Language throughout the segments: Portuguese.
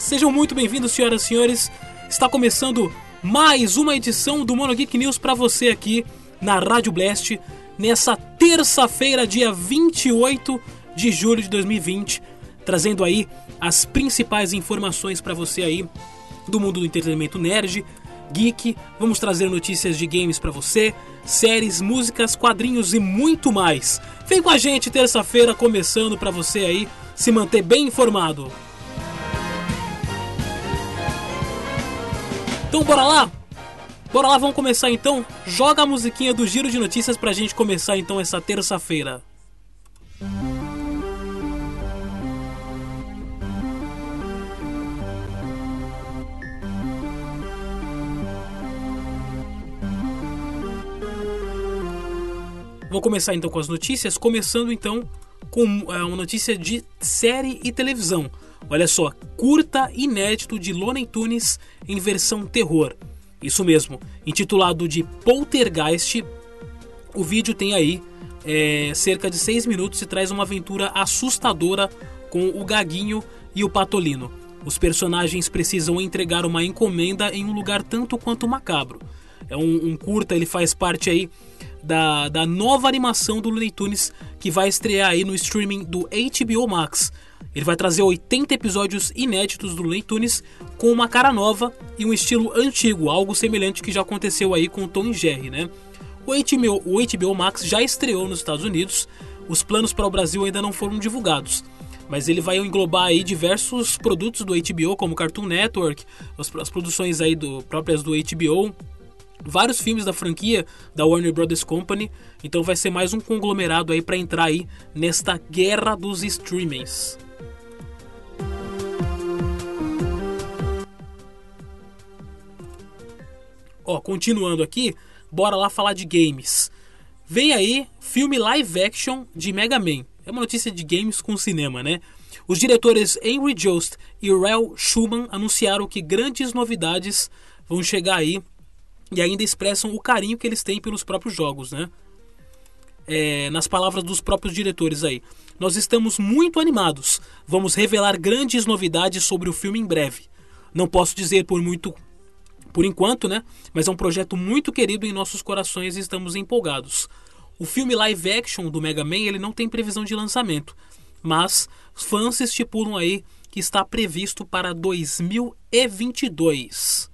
Sejam muito bem-vindos, senhoras e senhores. Está começando mais uma edição do Mono Geek News para você aqui na Rádio Blast nessa terça-feira, dia 28 de julho de 2020, trazendo aí as principais informações para você aí do mundo do entretenimento nerd, geek. Vamos trazer notícias de games para você, séries, músicas, quadrinhos e muito mais. Vem com a gente terça-feira começando para você aí se manter bem informado. Então bora lá? Bora lá, vamos começar então? Joga a musiquinha do Giro de Notícias pra gente começar então essa terça-feira. Vou começar então com as notícias, começando então com é, uma notícia de série e televisão. Olha só, curta inédito de Looney Tunes em versão terror. Isso mesmo, intitulado de Poltergeist. O vídeo tem aí é, cerca de 6 minutos e traz uma aventura assustadora com o Gaguinho e o Patolino. Os personagens precisam entregar uma encomenda em um lugar tanto quanto macabro. É um, um curta, ele faz parte aí da, da nova animação do Looney Tunes que vai estrear aí no streaming do HBO Max. Ele vai trazer 80 episódios inéditos do Looney Tunes com uma cara nova e um estilo antigo, algo semelhante que já aconteceu aí com Tom e Jerry, né? O HBO, o HBO Max já estreou nos Estados Unidos, os planos para o Brasil ainda não foram divulgados, mas ele vai englobar aí diversos produtos do HBO, como Cartoon Network, as, as produções aí do, próprias do HBO, vários filmes da franquia da Warner Brothers Company, então vai ser mais um conglomerado aí para entrar aí nesta guerra dos streamings. Ó, continuando aqui, bora lá falar de games. Vem aí filme live action de Mega Man. É uma notícia de games com cinema, né? Os diretores Henry Jost e Rel Schumann anunciaram que grandes novidades vão chegar aí e ainda expressam o carinho que eles têm pelos próprios jogos, né? É, nas palavras dos próprios diretores aí. Nós estamos muito animados. Vamos revelar grandes novidades sobre o filme em breve. Não posso dizer por muito por enquanto, né? Mas é um projeto muito querido em nossos corações e estamos empolgados. O filme live action do Mega Man ele não tem previsão de lançamento, mas fãs estipulam aí que está previsto para 2022.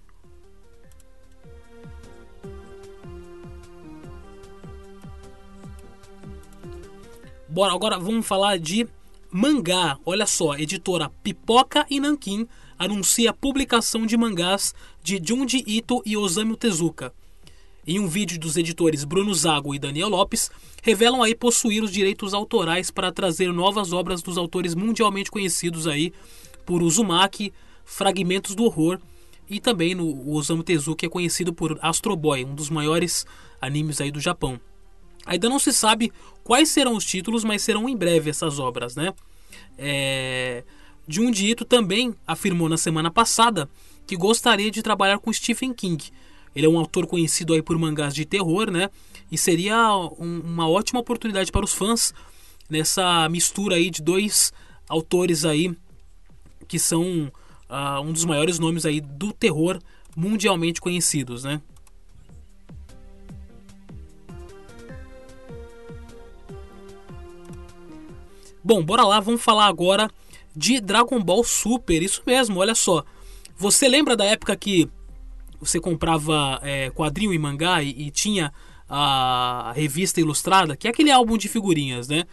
Bora, agora vamos falar de mangá. Olha só, editora Pipoca e Nankin anuncia a publicação de mangás de Junji Ito e Osamu Tezuka. Em um vídeo dos editores Bruno Zago e Daniel Lopes, revelam aí possuir os direitos autorais para trazer novas obras dos autores mundialmente conhecidos aí por Uzumaki, Fragmentos do Horror e também no Osamu Tezuka é conhecido por Astro Boy, um dos maiores animes aí do Japão. Ainda não se sabe quais serão os títulos, mas serão em breve essas obras, né? É... Junji também afirmou na semana passada que gostaria de trabalhar com Stephen King. Ele é um autor conhecido aí por mangás de terror, né? E seria um, uma ótima oportunidade para os fãs nessa mistura aí de dois autores aí que são uh, um dos maiores nomes aí do terror mundialmente conhecidos, né? Bom, bora lá, vamos falar agora de Dragon Ball Super. Isso mesmo, olha só. Você lembra da época que você comprava é, quadrinho e mangá e, e, tinha a revista ilustrada, que é aquele álbum de figurinhas, né?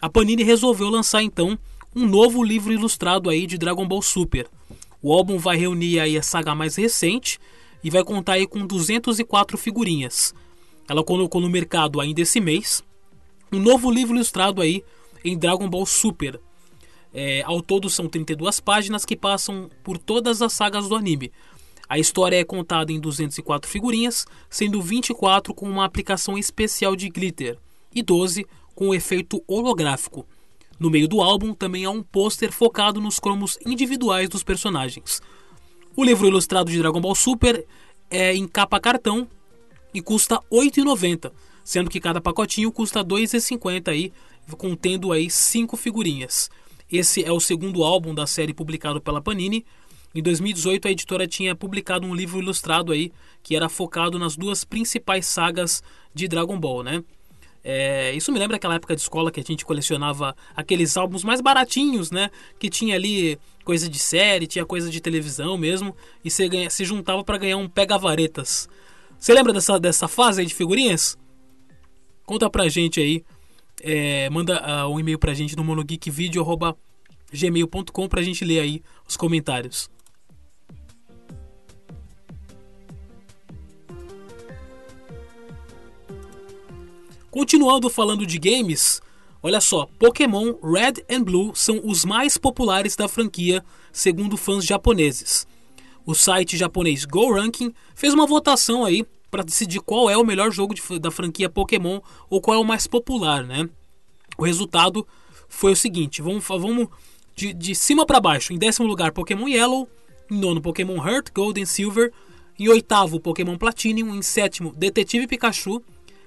A Panini resolveu lançar então um novo livro ilustrado aí de Dragon Ball Super. O álbum vai reunir aí a saga mais recente e vai contar aí com 204 figurinhas. Ela colocou no mercado ainda esse mês um novo livro ilustrado aí em Dragon Ball Super. É, ao todo são 32 páginas que passam por todas as sagas do anime. A história é contada em 204 figurinhas, sendo 24 com uma aplicação especial de glitter e 12 com efeito holográfico. No meio do álbum também há um pôster focado nos cromos individuais dos personagens. O livro ilustrado de Dragon Ball Super é em capa cartão e custa R$ 8,90, sendo que cada pacotinho custa R$ 2,50 aí, contendo aí cinco figurinhas. Esse é o segundo álbum da série publicado pela Panini Em 2018 a editora tinha publicado um livro ilustrado aí que era focado nas duas principais sagas de Dragon Ball, né? É, isso me lembra aquela época de escola que a gente colecionava aqueles álbuns mais baratinhos, né? Que tinha ali coisa de série, tinha coisa de televisão mesmo, e você ganha, se juntava para ganhar um pega-varetas. Você lembra dessa, dessa fase aí de figurinhas? Conta pra gente aí. É, manda uh, um e-mail pra gente no monogeekvideo.gmail.com pra gente ler aí os comentários. Continuando falando de games, olha só, Pokémon Red and Blue são os mais populares da franquia, segundo fãs japoneses. O site japonês Go Ranking fez uma votação aí para decidir qual é o melhor jogo de, da franquia Pokémon ou qual é o mais popular, né? O resultado foi o seguinte: vamos, vamos de, de cima para baixo. Em décimo lugar, Pokémon Yellow. Em nono, Pokémon Heart, Gold e Silver. Em oitavo, Pokémon Platinum. Em sétimo, Detetive Pikachu.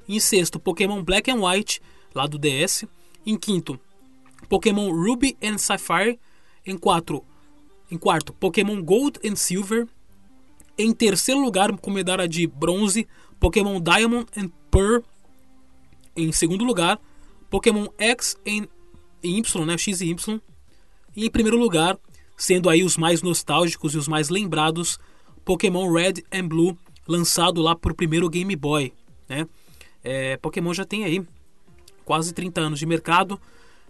Em sexto, Pokémon Black and White, lá do DS. Em quinto, Pokémon Ruby and Sapphire. Em, quatro, em quarto, Pokémon Gold and Silver. Em terceiro lugar, com medalha de bronze, Pokémon Diamond and Pearl. Em segundo lugar, Pokémon X em Y, né, X e Y. E em primeiro lugar, sendo aí os mais nostálgicos e os mais lembrados, Pokémon Red and Blue, lançado lá por primeiro Game Boy, né? É, Pokémon já tem aí quase 30 anos de mercado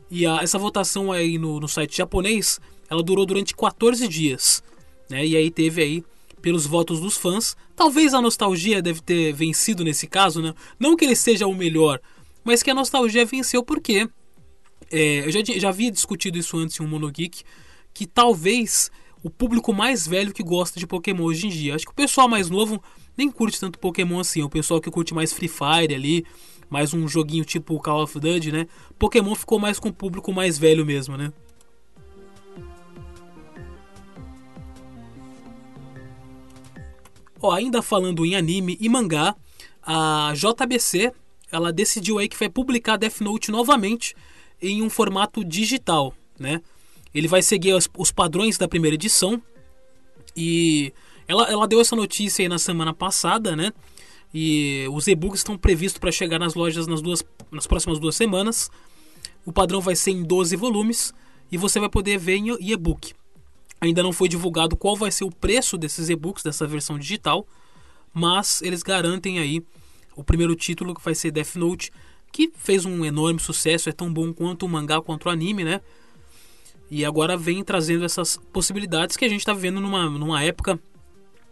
e a, essa votação aí no, no, site japonês ela durou durante 14 dias, né? E aí teve aí pelos votos dos fãs, talvez a nostalgia deve ter vencido nesse caso, né? Não que ele seja o melhor, mas que a nostalgia venceu porque é, eu já, já havia discutido isso antes em um Monogeek que talvez o público mais velho que gosta de Pokémon hoje em dia. Acho que o pessoal mais novo nem curte tanto Pokémon assim. O pessoal que curte mais Free Fire ali, mais um joguinho tipo Call of Duty, né? Pokémon ficou mais com o público mais velho mesmo, né? Ó, ainda falando em anime e mangá, a JBC ela decidiu aí que vai publicar Death Note novamente em um formato digital, né? Ele vai seguir os, os padrões da primeira edição e ela, ela deu essa notícia aí na semana passada, né? E os e-books estão previstos para chegar nas lojas nas, duas, nas próximas duas semanas. O padrão vai ser em 12 volumes e você vai poder ver em e-book. Ainda não foi divulgado qual vai ser o preço desses e-books, dessa versão digital, mas eles garantem aí o primeiro título que vai ser Death Note, que fez um enorme sucesso, é tão bom quanto o mangá quanto o anime, né? E agora vem trazendo essas possibilidades que a gente está vivendo numa, numa época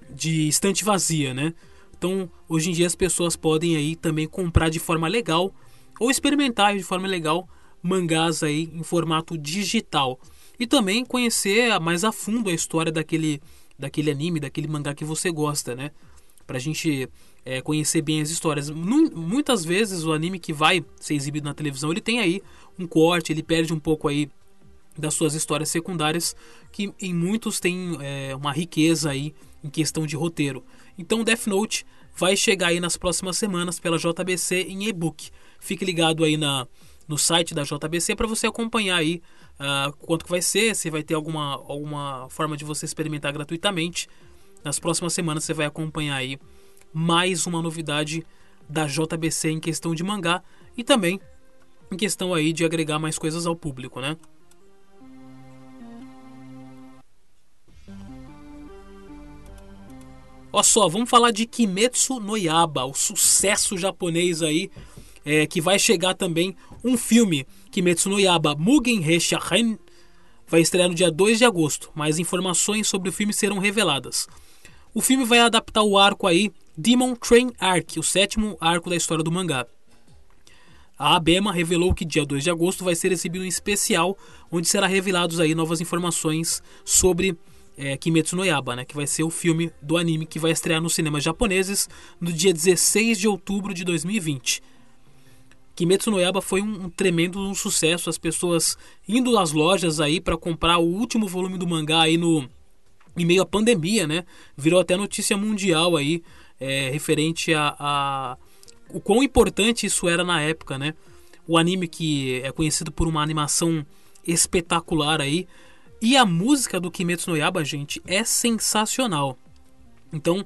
de estante vazia, né? Então, hoje em dia as pessoas podem aí também comprar de forma legal ou experimentar de forma legal mangás aí em formato digital e também conhecer mais a fundo a história daquele daquele anime, daquele mangá que você gosta, né? Pra gente é, conhecer bem as histórias. Muitas vezes o anime que vai ser exibido na televisão, ele tem aí um corte, ele perde um pouco aí das suas histórias secundárias, que em muitos tem é, uma riqueza aí em questão de roteiro. Então Death Note vai chegar aí nas próximas semanas pela JBC em e-book. Fique ligado aí na, no site da JBC para você acompanhar aí uh, quanto que vai ser, se vai ter alguma, alguma forma de você experimentar gratuitamente. Nas próximas semanas você vai acompanhar aí mais uma novidade da JBC em questão de mangá e também em questão aí de agregar mais coisas ao público, né? Olha só, vamos falar de Kimetsu no Yaba, o sucesso japonês aí, é, que vai chegar também um filme, Kimetsu no Yaba Mugen Heshahen, vai estrear no dia 2 de agosto. Mais informações sobre o filme serão reveladas. O filme vai adaptar o arco aí Demon Train Arc, o sétimo arco da história do mangá. A Abema revelou que dia 2 de agosto vai ser exibido um especial onde será revelados aí novas informações sobre é, Kimetsu no Yaba, né, que vai ser o filme do anime que vai estrear nos cinemas japoneses no dia 16 de outubro de 2020. Kimetsu no Yaba foi um, um tremendo um sucesso, as pessoas indo às lojas aí para comprar o último volume do mangá aí no em meio à pandemia, né? Virou até notícia mundial aí é, referente a, a o quão importante isso era na época, né? O anime que é conhecido por uma animação espetacular aí, E a música do Kimetsu no Yaba, gente, é sensacional. Então,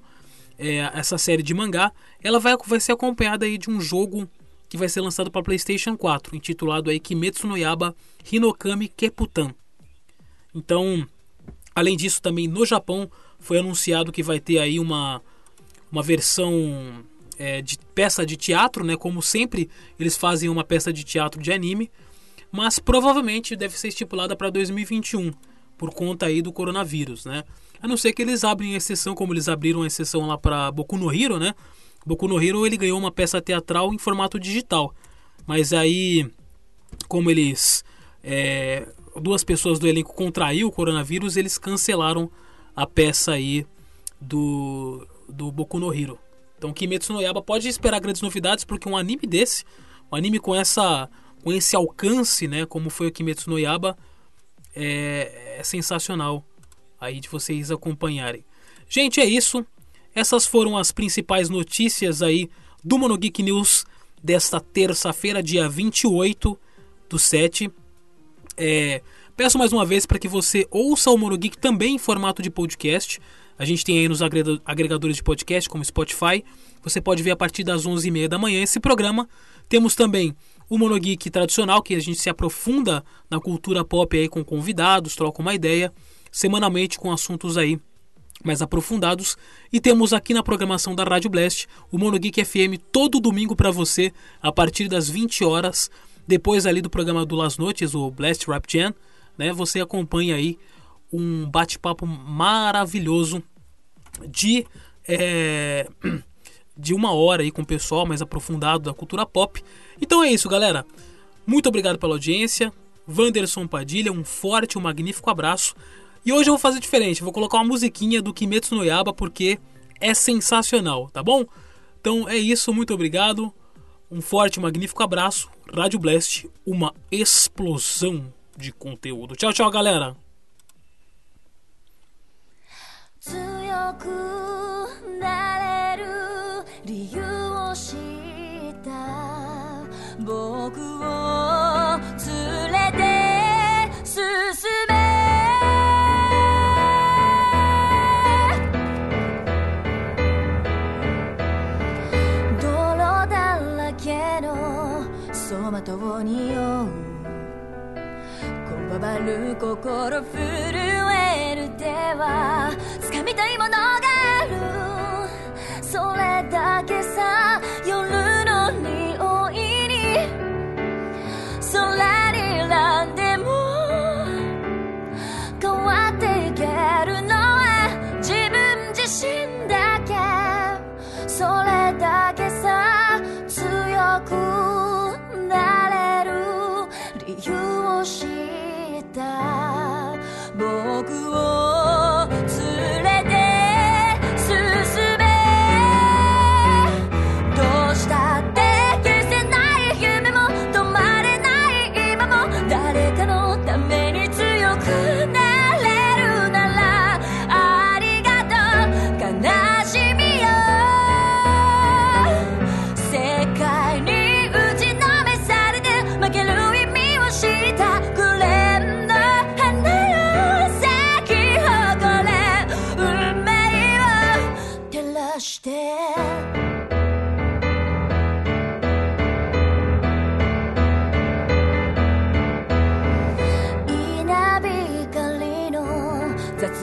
é, essa série de mangá, ela vai, vai ser acompanhada aí de um jogo que vai ser lançado para PlayStation 4, intitulado aí Kimetsu no Yaba Hinokami Keputan. Então, além disso, também no Japão foi anunciado que vai ter aí uma, uma versão é, de peça de teatro, né? Como sempre eles fazem uma peça de teatro de anime, mas provavelmente deve ser estipulada para 2021 por conta aí do coronavírus, né? A não ser que eles abrem exceção, como eles abriram a exceção lá para Boku no Hero, né? Boku no Hero ele ganhou uma peça teatral em formato digital, mas aí como eles é, duas pessoas do elenco contraiu o coronavírus, eles cancelaram a peça aí do do Boku no Hero. Então Kimetsu no Yaba pode esperar grandes novidades porque um anime desse, um anime com essa com esse alcance, né, como foi o Kimetsu no Yaba, é, é sensacional aí de vocês acompanharem. Gente, é isso. Essas foram as principais notícias aí do Monogeek News desta terça-feira, dia 28 do 7. É, peço mais uma vez para que você ouça o Monogeek também em formato de podcast. A gente tem aí nos agregadores de podcast, como Spotify. Você pode ver a partir das 11h30 da manhã esse programa. Temos também o Monogeek tradicional, que a gente se aprofunda na cultura pop aí com convidados, troca uma ideia, semanalmente com assuntos aí mais aprofundados. E temos aqui na programação da Rádio Blast o Monogeek FM todo domingo para você, a partir das 20 horas, depois ali do programa do Las Noites, o Blast Rap Jam, né? Você acompanha aí um bate-papo maravilhoso de é, de uma hora aí com o pessoal mais aprofundado da cultura pop. Então é isso, galera. Muito obrigado pela audiência. Wanderson Padilha, um forte, um magnífico abraço. E hoje eu vou fazer diferente, vou colocar uma musiquinha do Kimetsu no Yaba porque é sensacional, tá bom? Então é isso, muito obrigado. Um forte, magnífico abraço. Rádio Blast, uma explosão de conteúdo. Tchau, tchau, galera. 僕を Gotta fit in.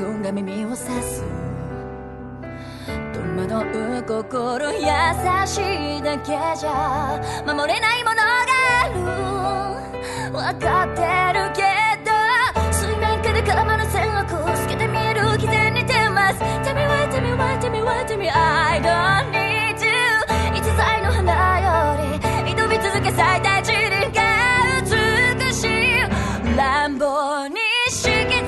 音が耳を刺す。戸惑う心優しいだけじゃ守れないものがある。分かってるけど水面下で構の線を透けて見える偽善に出ます。Tell me why, tell me why, tell me why, tell me I don't need you. 逸材の花より挑み続け最大地理が美しい乱暴に敷き